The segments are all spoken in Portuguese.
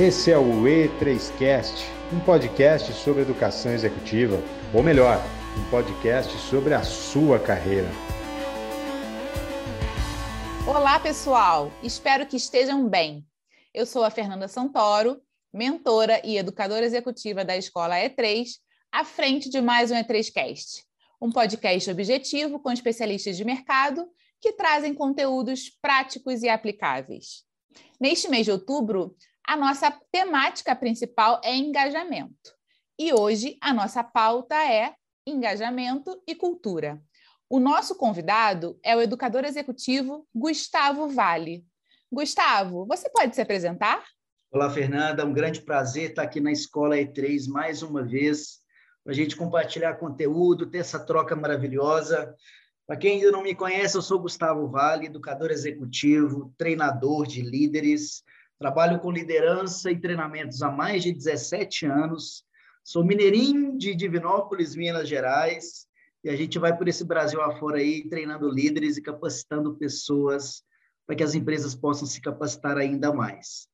Esse é o E3Cast, um podcast sobre educação executiva, ou melhor, um podcast sobre a sua carreira. Olá, pessoal! Espero que estejam bem. Eu sou a Fernanda Santoro, mentora e educadora executiva da Escola E3, à frente de mais um E3Cast, um podcast objetivo com especialistas de mercado que trazem conteúdos práticos e aplicáveis. Neste mês de outubro, a nossa temática principal é engajamento. E hoje a nossa pauta é engajamento e cultura. O nosso convidado é o educador executivo Gustavo Vale. Gustavo, você pode se apresentar? Olá, Fernanda. Um grande prazer estar aqui na Escola E3 mais uma vez, para a gente compartilhar conteúdo, ter essa troca maravilhosa. Para quem ainda não me conhece, eu sou Gustavo Vale, educador executivo, treinador de líderes, Trabalho com liderança e treinamentos há mais de 17 anos. Sou mineirinho de Divinópolis, Minas Gerais, e a gente vai por esse Brasil afora aí treinando líderes e capacitando pessoas para que as empresas possam se capacitar ainda mais.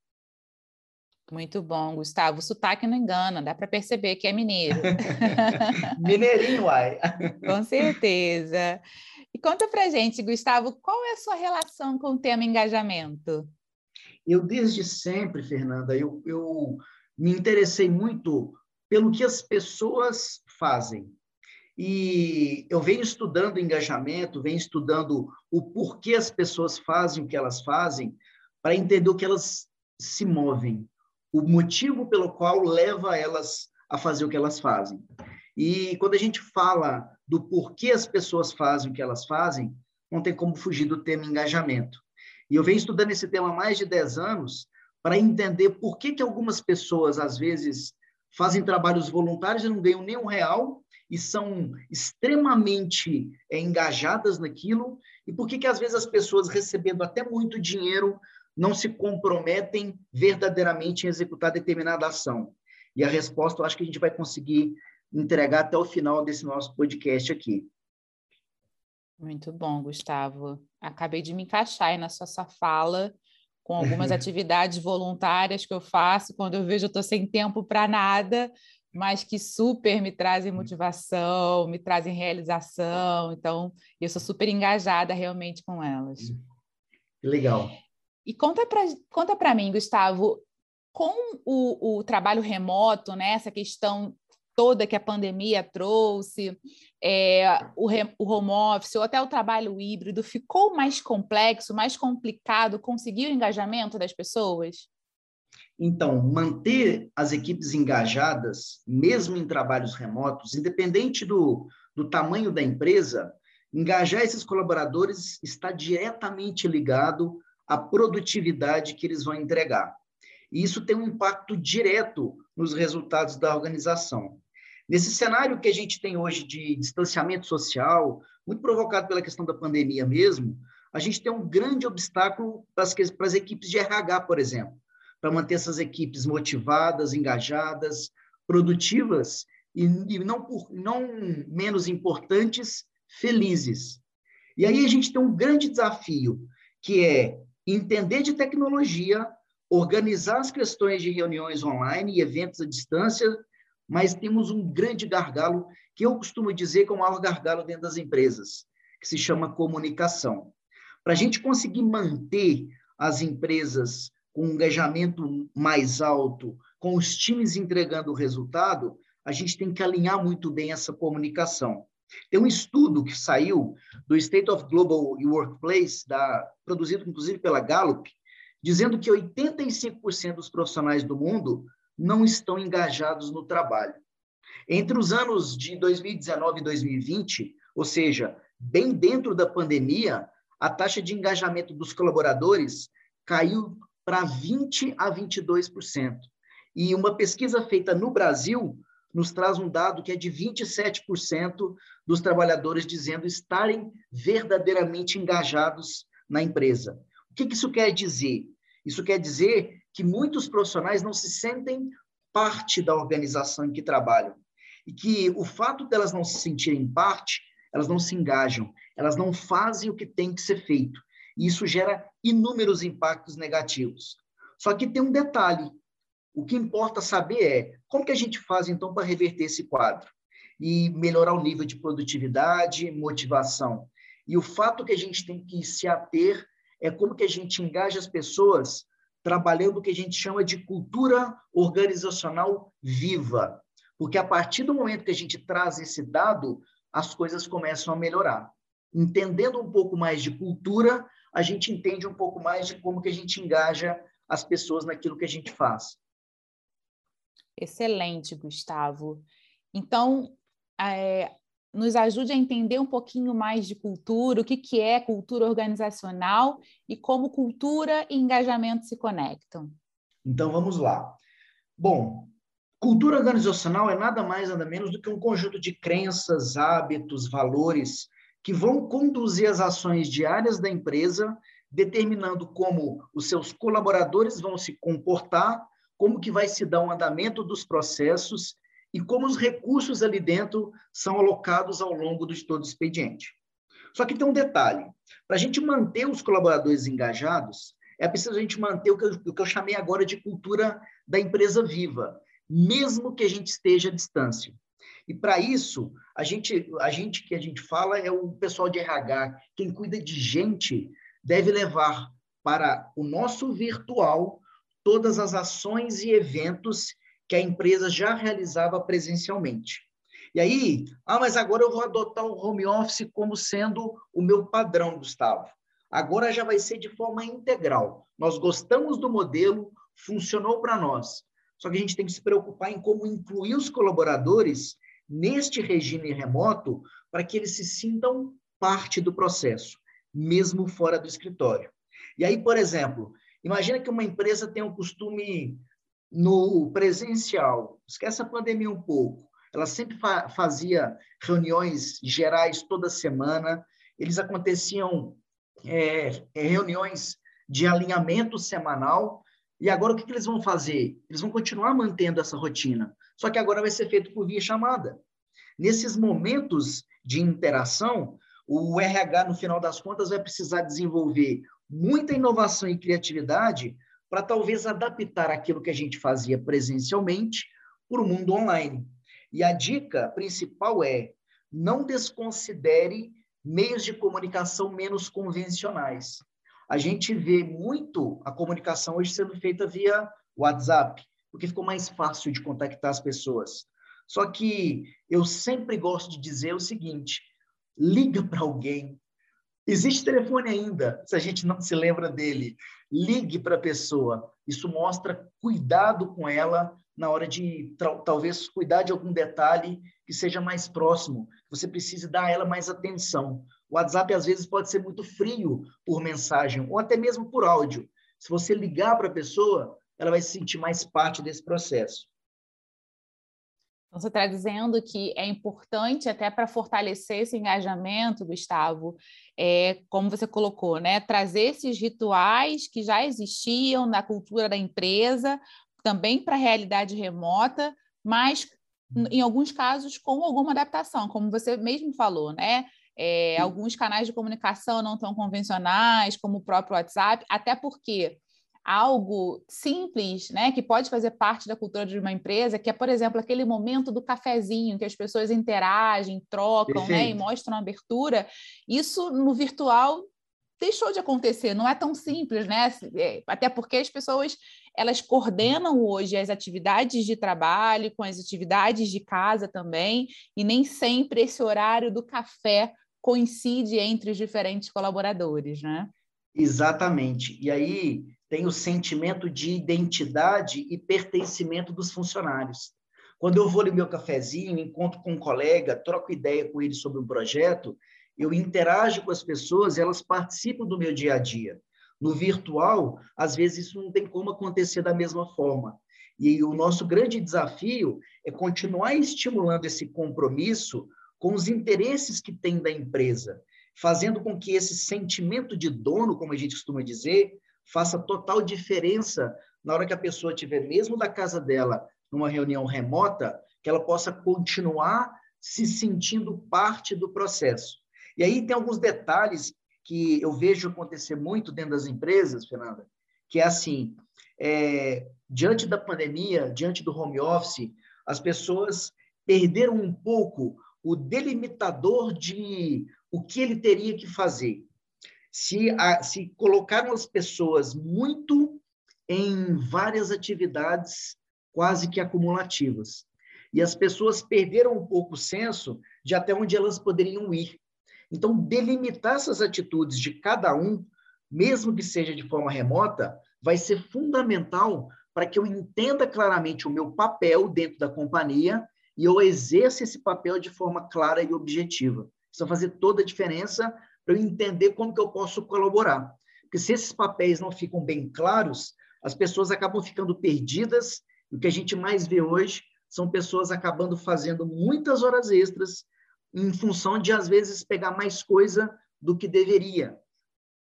Muito bom, Gustavo. O sotaque não engana, dá para perceber que é mineiro. Mineirinho, uai. Com certeza. E conta para gente, Gustavo, qual é a sua relação com o tema engajamento? Eu, desde sempre, Fernanda, eu, eu me interessei muito pelo que as pessoas fazem. E eu venho estudando engajamento, venho estudando o porquê as pessoas fazem o que elas fazem, para entender o que elas se movem, o motivo pelo qual leva elas a fazer o que elas fazem. E quando a gente fala do porquê as pessoas fazem o que elas fazem, não tem como fugir do tema engajamento. E eu venho estudando esse tema há mais de 10 anos para entender por que, que algumas pessoas, às vezes, fazem trabalhos voluntários e não ganham nenhum real e são extremamente é, engajadas naquilo, e por que, que, às vezes, as pessoas, recebendo até muito dinheiro, não se comprometem verdadeiramente em executar determinada ação. E a resposta eu acho que a gente vai conseguir entregar até o final desse nosso podcast aqui. Muito bom, Gustavo. Acabei de me encaixar aí na sua, sua fala com algumas atividades voluntárias que eu faço quando eu vejo eu estou sem tempo para nada, mas que super me trazem hum. motivação, me trazem realização. Então, eu sou super engajada realmente com elas. Legal. E conta para conta mim, Gustavo, com o, o trabalho remoto, né, essa questão toda que a pandemia trouxe, é, o, o home office ou até o trabalho híbrido, ficou mais complexo, mais complicado conseguir o engajamento das pessoas? Então, manter as equipes engajadas, mesmo em trabalhos remotos, independente do, do tamanho da empresa, engajar esses colaboradores está diretamente ligado à produtividade que eles vão entregar. E isso tem um impacto direto nos resultados da organização. Nesse cenário que a gente tem hoje de distanciamento social, muito provocado pela questão da pandemia mesmo, a gente tem um grande obstáculo para as, para as equipes de RH, por exemplo, para manter essas equipes motivadas, engajadas, produtivas e, e não, por, não menos importantes, felizes. E aí a gente tem um grande desafio, que é entender de tecnologia, organizar as questões de reuniões online e eventos à distância mas temos um grande gargalo, que eu costumo dizer que é o maior gargalo dentro das empresas, que se chama comunicação. Para a gente conseguir manter as empresas com um engajamento mais alto, com os times entregando o resultado, a gente tem que alinhar muito bem essa comunicação. Tem um estudo que saiu do State of Global Workplace, da, produzido inclusive pela Gallup, dizendo que 85% dos profissionais do mundo não estão engajados no trabalho. Entre os anos de 2019 e 2020, ou seja, bem dentro da pandemia, a taxa de engajamento dos colaboradores caiu para 20 a 22%. E uma pesquisa feita no Brasil nos traz um dado que é de 27% dos trabalhadores dizendo estarem verdadeiramente engajados na empresa. O que isso quer dizer? Isso quer dizer que muitos profissionais não se sentem parte da organização em que trabalham. E que o fato delas não se sentirem parte, elas não se engajam, elas não fazem o que tem que ser feito. E isso gera inúmeros impactos negativos. Só que tem um detalhe: O que importa saber é como que a gente faz, então, para reverter esse quadro e melhorar o nível de produtividade, motivação. E o fato que a gente tem que se ater é como que a gente engaja as pessoas trabalhando o que a gente chama de cultura organizacional viva. Porque a partir do momento que a gente traz esse dado, as coisas começam a melhorar. Entendendo um pouco mais de cultura, a gente entende um pouco mais de como que a gente engaja as pessoas naquilo que a gente faz. Excelente, Gustavo. Então, é, nos ajude a entender um pouquinho mais de cultura, o que, que é cultura organizacional e como cultura e engajamento se conectam. Então, vamos lá. Bom, cultura organizacional é nada mais, nada menos do que um conjunto de crenças, hábitos, valores que vão conduzir as ações diárias da empresa, determinando como os seus colaboradores vão se comportar, como que vai se dar o andamento dos processos e como os recursos ali dentro são alocados ao longo de todo o expediente. Só que tem um detalhe: para a gente manter os colaboradores engajados, é preciso a gente manter o que, eu, o que eu chamei agora de cultura da empresa viva, mesmo que a gente esteja à distância. E para isso, a gente, a gente que a gente fala é o pessoal de RH, quem cuida de gente deve levar para o nosso virtual todas as ações e eventos que a empresa já realizava presencialmente. E aí, ah, mas agora eu vou adotar o home office como sendo o meu padrão, Gustavo. Agora já vai ser de forma integral. Nós gostamos do modelo, funcionou para nós. Só que a gente tem que se preocupar em como incluir os colaboradores neste regime remoto para que eles se sintam parte do processo, mesmo fora do escritório. E aí, por exemplo, imagina que uma empresa tem um costume no presencial, esquece a pandemia um pouco, ela sempre fa fazia reuniões gerais toda semana, eles aconteciam é, é, reuniões de alinhamento semanal, e agora o que, que eles vão fazer? Eles vão continuar mantendo essa rotina, só que agora vai ser feito por via chamada. Nesses momentos de interação, o RH, no final das contas, vai precisar desenvolver muita inovação e criatividade para talvez adaptar aquilo que a gente fazia presencialmente para o mundo online. E a dica principal é: não desconsidere meios de comunicação menos convencionais. A gente vê muito a comunicação hoje sendo feita via WhatsApp, porque ficou mais fácil de contactar as pessoas. Só que eu sempre gosto de dizer o seguinte: liga para alguém, Existe telefone ainda, se a gente não se lembra dele. Ligue para a pessoa. Isso mostra cuidado com ela na hora de talvez cuidar de algum detalhe que seja mais próximo. Você precise dar a ela mais atenção. O WhatsApp às vezes pode ser muito frio por mensagem ou até mesmo por áudio. Se você ligar para a pessoa, ela vai se sentir mais parte desse processo. Então, você está dizendo que é importante até para fortalecer esse engajamento, Gustavo, é, como você colocou, né, trazer esses rituais que já existiam na cultura da empresa, também para a realidade remota, mas em alguns casos com alguma adaptação, como você mesmo falou, né? É, alguns canais de comunicação não tão convencionais, como o próprio WhatsApp, até porque algo simples, né, que pode fazer parte da cultura de uma empresa, que é, por exemplo, aquele momento do cafezinho, que as pessoas interagem, trocam, né, e mostram abertura. Isso no virtual deixou de acontecer, não é tão simples, né? É, até porque as pessoas elas coordenam hoje as atividades de trabalho com as atividades de casa também, e nem sempre esse horário do café coincide entre os diferentes colaboradores, né? Exatamente. E aí tem o sentimento de identidade e pertencimento dos funcionários. Quando eu vou no meu cafezinho, encontro com um colega, troco ideia com ele sobre um projeto, eu interajo com as pessoas, elas participam do meu dia a dia. No virtual, às vezes isso não tem como acontecer da mesma forma. E o nosso grande desafio é continuar estimulando esse compromisso com os interesses que tem da empresa, fazendo com que esse sentimento de dono, como a gente costuma dizer, faça total diferença na hora que a pessoa estiver, mesmo da casa dela, numa reunião remota, que ela possa continuar se sentindo parte do processo. E aí tem alguns detalhes que eu vejo acontecer muito dentro das empresas, Fernanda, que é assim, é, diante da pandemia, diante do home office, as pessoas perderam um pouco o delimitador de o que ele teria que fazer. Se, a, se colocaram as pessoas muito em várias atividades quase que acumulativas. E as pessoas perderam um pouco o senso de até onde elas poderiam ir. Então, delimitar essas atitudes de cada um, mesmo que seja de forma remota, vai ser fundamental para que eu entenda claramente o meu papel dentro da companhia e eu exerça esse papel de forma clara e objetiva. Isso vai fazer toda a diferença para eu entender como que eu posso colaborar. Porque se esses papéis não ficam bem claros, as pessoas acabam ficando perdidas. E o que a gente mais vê hoje são pessoas acabando fazendo muitas horas extras em função de, às vezes, pegar mais coisa do que deveria,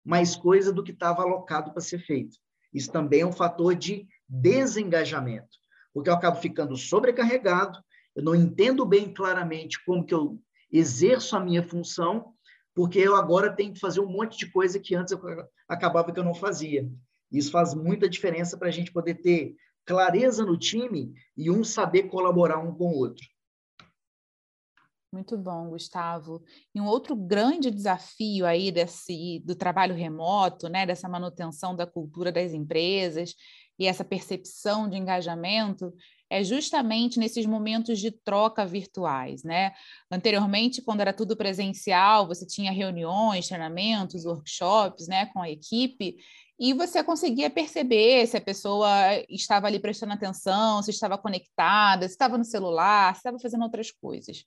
mais coisa do que estava alocado para ser feito. Isso também é um fator de desengajamento, porque eu acabo ficando sobrecarregado, eu não entendo bem claramente como que eu exerço a minha função, porque eu agora tenho que fazer um monte de coisa que antes eu acabava que eu não fazia. Isso faz muita diferença para a gente poder ter clareza no time e um saber colaborar um com o outro. Muito bom, Gustavo. E um outro grande desafio aí desse, do trabalho remoto, né, dessa manutenção da cultura das empresas e essa percepção de engajamento é justamente nesses momentos de troca virtuais, né? Anteriormente, quando era tudo presencial, você tinha reuniões, treinamentos, workshops, né, com a equipe, e você conseguia perceber se a pessoa estava ali prestando atenção, se estava conectada, se estava no celular, se estava fazendo outras coisas.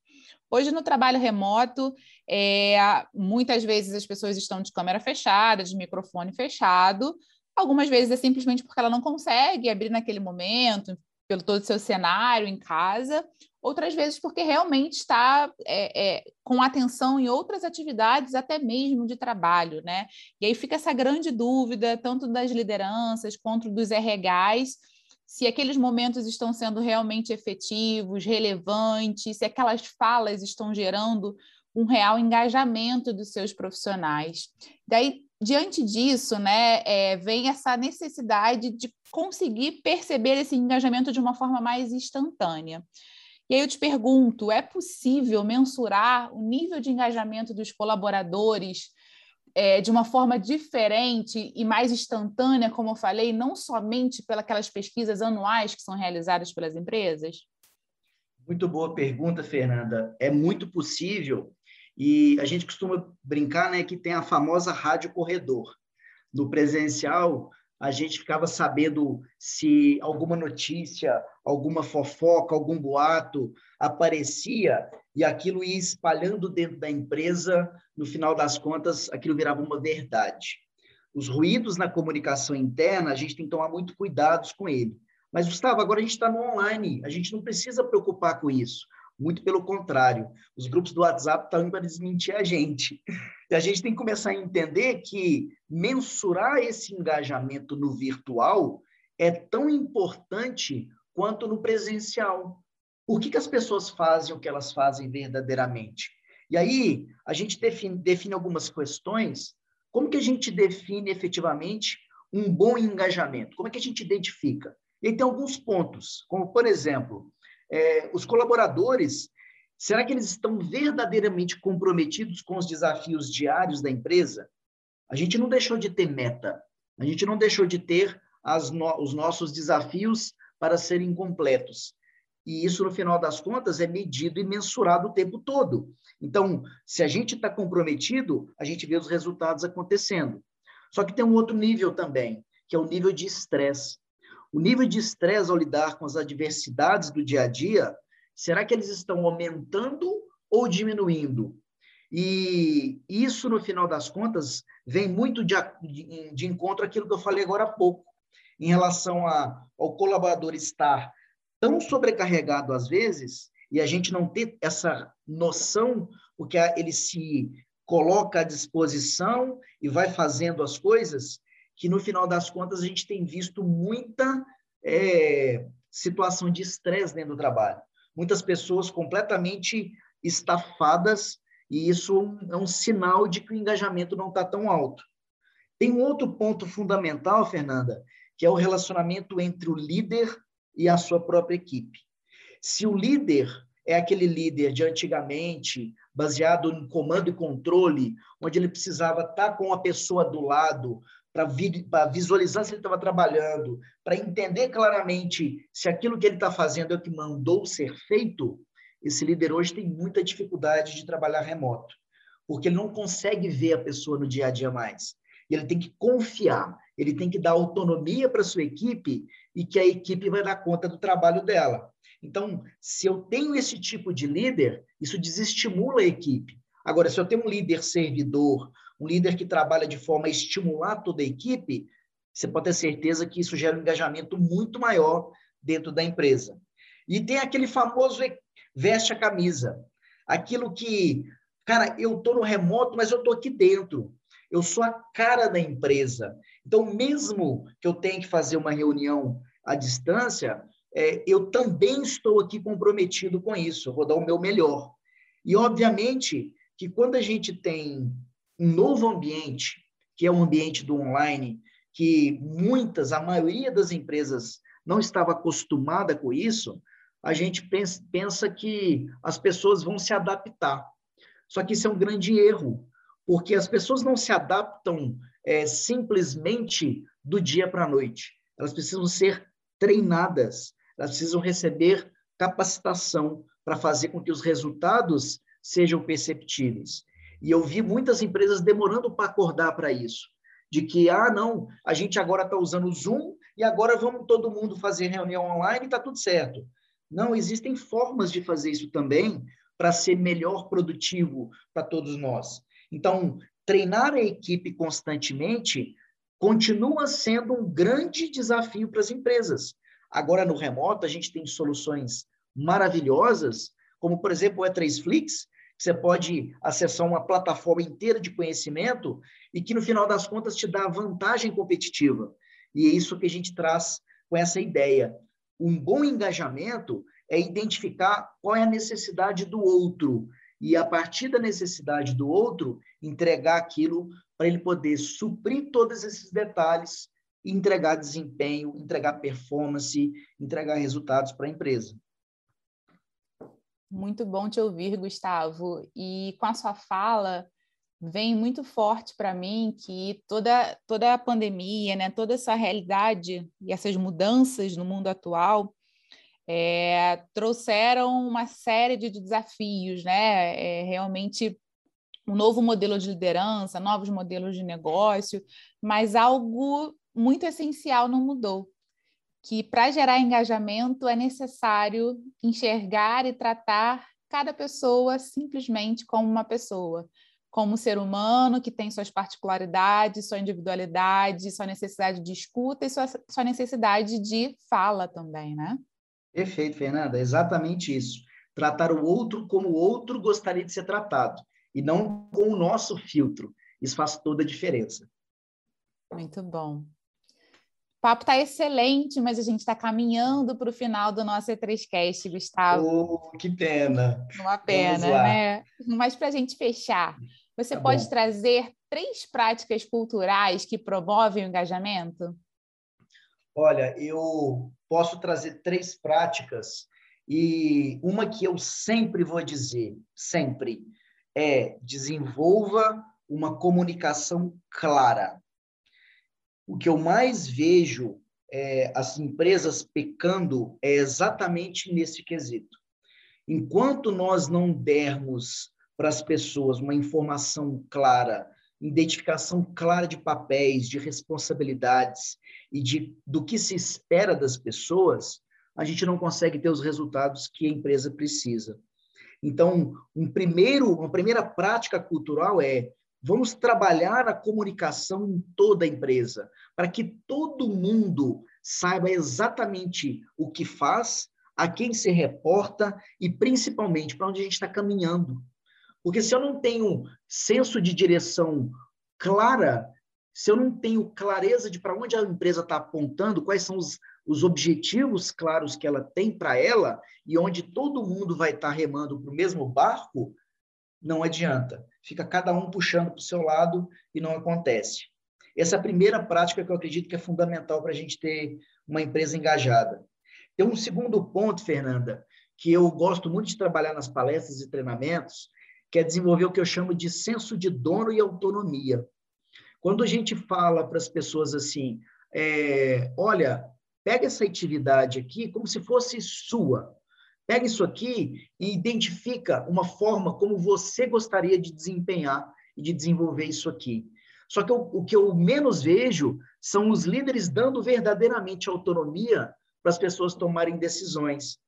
Hoje, no trabalho remoto, é, muitas vezes as pessoas estão de câmera fechada, de microfone fechado, algumas vezes é simplesmente porque ela não consegue abrir naquele momento, pelo todo o seu cenário em casa, outras vezes porque realmente está é, é, com atenção em outras atividades, até mesmo de trabalho, né? E aí fica essa grande dúvida, tanto das lideranças quanto dos RHs, se aqueles momentos estão sendo realmente efetivos, relevantes, se aquelas falas estão gerando um real engajamento dos seus profissionais. Daí, diante disso, né, é, vem essa necessidade de conseguir perceber esse engajamento de uma forma mais instantânea. E aí eu te pergunto: é possível mensurar o nível de engajamento dos colaboradores é, de uma forma diferente e mais instantânea, como eu falei, não somente pelas pesquisas anuais que são realizadas pelas empresas? Muito boa pergunta, Fernanda. É muito possível e a gente costuma brincar né, que tem a famosa rádio corredor. No presencial, a gente ficava sabendo se alguma notícia, alguma fofoca, algum boato aparecia e aquilo ia espalhando dentro da empresa, no final das contas, aquilo virava uma verdade. Os ruídos na comunicação interna, a gente tem que tomar muito cuidados com ele. Mas, Gustavo, agora a gente está no online, a gente não precisa preocupar com isso. Muito pelo contrário, os grupos do WhatsApp estão para desmentir a gente. E a gente tem que começar a entender que mensurar esse engajamento no virtual é tão importante quanto no presencial. Por que, que as pessoas fazem o que elas fazem verdadeiramente? E aí, a gente define, define algumas questões. Como que a gente define efetivamente um bom engajamento? Como é que a gente identifica? E tem alguns pontos, como, por exemplo, é, os colaboradores, será que eles estão verdadeiramente comprometidos com os desafios diários da empresa? A gente não deixou de ter meta, a gente não deixou de ter no, os nossos desafios para serem completos. E isso, no final das contas, é medido e mensurado o tempo todo. Então, se a gente está comprometido, a gente vê os resultados acontecendo. Só que tem um outro nível também, que é o nível de estresse. O nível de estresse ao lidar com as adversidades do dia a dia, será que eles estão aumentando ou diminuindo? E isso, no final das contas, vem muito de, de, de encontro àquilo que eu falei agora há pouco, em relação a, ao colaborador estar tão sobrecarregado às vezes, e a gente não ter essa noção, porque ele se coloca à disposição e vai fazendo as coisas, que no final das contas a gente tem visto muita é, situação de estresse dentro do trabalho. Muitas pessoas completamente estafadas, e isso é um sinal de que o engajamento não está tão alto. Tem um outro ponto fundamental, Fernanda, que é o relacionamento entre o líder e a sua própria equipe. Se o líder é aquele líder de antigamente, baseado em comando e controle, onde ele precisava estar com a pessoa do lado para visualizar se ele estava trabalhando, para entender claramente se aquilo que ele está fazendo é o que mandou ser feito, esse líder hoje tem muita dificuldade de trabalhar remoto, porque ele não consegue ver a pessoa no dia a dia mais. E ele tem que confiar, ele tem que dar autonomia para sua equipe e que a equipe vai dar conta do trabalho dela. Então, se eu tenho esse tipo de líder, isso desestimula a equipe. Agora, se eu tenho um líder servidor, um líder que trabalha de forma a estimular toda a equipe, você pode ter certeza que isso gera um engajamento muito maior dentro da empresa. E tem aquele famoso veste a camisa. Aquilo que, cara, eu estou no remoto, mas eu estou aqui dentro. Eu sou a cara da empresa. Então, mesmo que eu tenha que fazer uma reunião à distância, é, eu também estou aqui comprometido com isso. Eu vou dar o meu melhor. E, obviamente, que quando a gente tem um novo ambiente, que é o ambiente do online, que muitas, a maioria das empresas não estava acostumada com isso, a gente pensa, que as pessoas vão se adaptar. Só que isso é um grande erro, porque as pessoas não se adaptam é, simplesmente do dia para a noite. Elas precisam ser treinadas, elas precisam receber capacitação para fazer com que os resultados sejam perceptíveis. E eu vi muitas empresas demorando para acordar para isso. De que, ah, não, a gente agora está usando o Zoom e agora vamos todo mundo fazer reunião online e está tudo certo. Não, existem formas de fazer isso também para ser melhor produtivo para todos nós. Então, treinar a equipe constantemente continua sendo um grande desafio para as empresas. Agora, no remoto, a gente tem soluções maravilhosas, como, por exemplo, o E3Flix, você pode acessar uma plataforma inteira de conhecimento e que, no final das contas, te dá vantagem competitiva. E é isso que a gente traz com essa ideia. Um bom engajamento é identificar qual é a necessidade do outro e, a partir da necessidade do outro, entregar aquilo para ele poder suprir todos esses detalhes, entregar desempenho, entregar performance, entregar resultados para a empresa. Muito bom te ouvir, Gustavo. E com a sua fala, vem muito forte para mim que toda, toda a pandemia, né, toda essa realidade e essas mudanças no mundo atual é, trouxeram uma série de desafios, né? É, realmente um novo modelo de liderança, novos modelos de negócio, mas algo muito essencial não mudou, que para gerar engajamento é necessário enxergar e tratar cada pessoa simplesmente como uma pessoa, como um ser humano que tem suas particularidades, sua individualidade, sua necessidade de escuta e sua, sua necessidade de fala também, né? Perfeito, Fernanda, exatamente isso. Tratar o outro como o outro gostaria de ser tratado e não com o nosso filtro. Isso faz toda a diferença. Muito bom papo está excelente, mas a gente está caminhando para o final do nosso E3Cast, Gustavo. Oh, que pena. Uma pena, né? Mas para a gente fechar, você tá pode bom. trazer três práticas culturais que promovem o engajamento? Olha, eu posso trazer três práticas e uma que eu sempre vou dizer, sempre, é desenvolva uma comunicação clara o que eu mais vejo é, as empresas pecando é exatamente nesse quesito. Enquanto nós não dermos para as pessoas uma informação clara, identificação clara de papéis, de responsabilidades e de, do que se espera das pessoas, a gente não consegue ter os resultados que a empresa precisa. Então, um primeiro, uma primeira prática cultural é Vamos trabalhar a comunicação em toda a empresa, para que todo mundo saiba exatamente o que faz, a quem se reporta e, principalmente, para onde a gente está caminhando. Porque se eu não tenho senso de direção clara, se eu não tenho clareza de para onde a empresa está apontando, quais são os, os objetivos claros que ela tem para ela e onde todo mundo vai estar tá remando para o mesmo barco, não adianta. Fica cada um puxando para o seu lado e não acontece. Essa é a primeira prática que eu acredito que é fundamental para a gente ter uma empresa engajada. Tem um segundo ponto, Fernanda, que eu gosto muito de trabalhar nas palestras e treinamentos, que é desenvolver o que eu chamo de senso de dono e autonomia. Quando a gente fala para as pessoas assim, é, olha, pega essa atividade aqui como se fosse sua. Pega isso aqui e identifica uma forma como você gostaria de desempenhar e de desenvolver isso aqui. Só que eu, o que eu menos vejo são os líderes dando verdadeiramente autonomia para as pessoas tomarem decisões,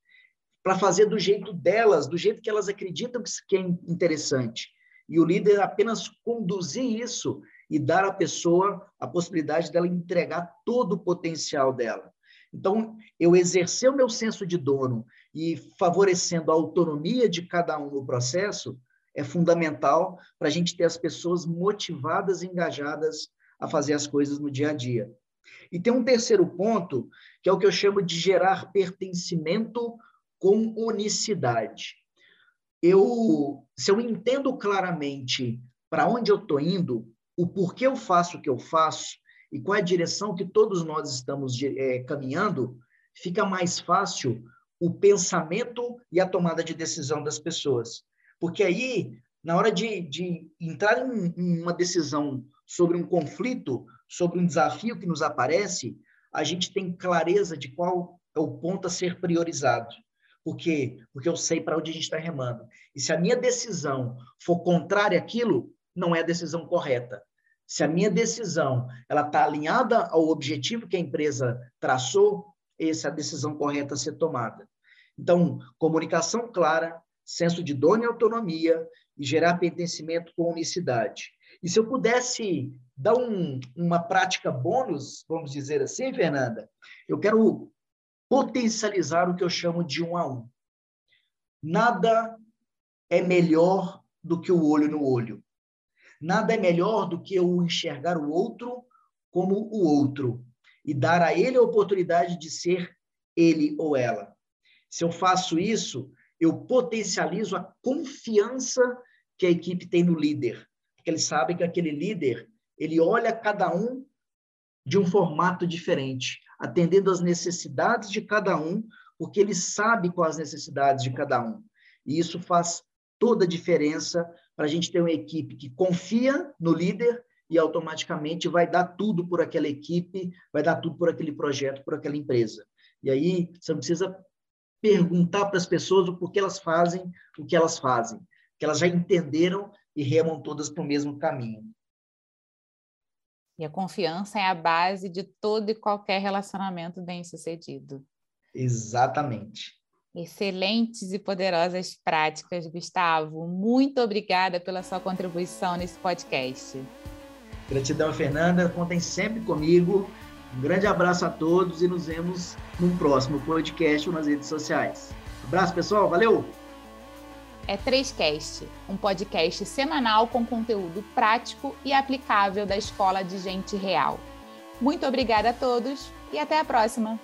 para fazer do jeito delas, do jeito que elas acreditam que é interessante. E o líder apenas conduzir isso e dar à pessoa a possibilidade dela entregar todo o potencial dela. Então, eu exercer o meu senso de dono e favorecendo a autonomia de cada um no processo é fundamental para a gente ter as pessoas motivadas e engajadas a fazer as coisas no dia a dia. E tem um terceiro ponto, que é o que eu chamo de gerar pertencimento com unicidade. Eu, se eu entendo claramente para onde eu estou indo, o porquê eu faço o que eu faço e qual é a direção que todos nós estamos é, caminhando, fica mais fácil o pensamento e a tomada de decisão das pessoas. Porque aí, na hora de, de entrar em, uma decisão sobre um conflito, sobre um desafio que nos aparece, a gente tem clareza de qual é o ponto a ser priorizado. Por quê? Porque eu sei para onde a gente está remando. E se a minha decisão for contrária àquilo, não é a decisão correta. Se a minha decisão ela está alinhada ao objetivo que a empresa traçou, essa é a decisão correta a ser tomada. Então, comunicação clara, senso de dono e autonomia e gerar pertencimento com unicidade. E se eu pudesse dar um, uma prática bônus, vamos dizer assim, Fernanda, eu quero potencializar o que eu chamo de um a um. Nada é melhor do que o olho no olho. Nada é melhor do que eu enxergar o outro como o outro e dar a ele a oportunidade de ser ele ou ela. Se eu faço isso, eu potencializo a confiança que a equipe tem no líder. Porque eles sabem que aquele líder, ele olha cada um de um formato diferente, atendendo às necessidades de cada um, porque ele sabe quais as necessidades de cada um. E isso faz toda a diferença para a gente ter uma equipe que confia no líder e automaticamente vai dar tudo por aquela equipe, vai dar tudo por aquele projeto, por aquela empresa. E aí você não precisa perguntar para as pessoas o porquê elas fazem o que elas fazem, que elas já entenderam e remam todas para o mesmo caminho. E a confiança é a base de todo e qualquer relacionamento bem-sucedido. Exatamente. Excelentes e poderosas práticas, Gustavo. Muito obrigada pela sua contribuição nesse podcast. Gratidão, Fernanda. Contem sempre comigo. Um grande abraço a todos e nos vemos num próximo podcast ou nas redes sociais. abraço, pessoal. Valeu! É 3Cast, um podcast semanal com conteúdo prático e aplicável da Escola de Gente Real. Muito obrigada a todos e até a próxima!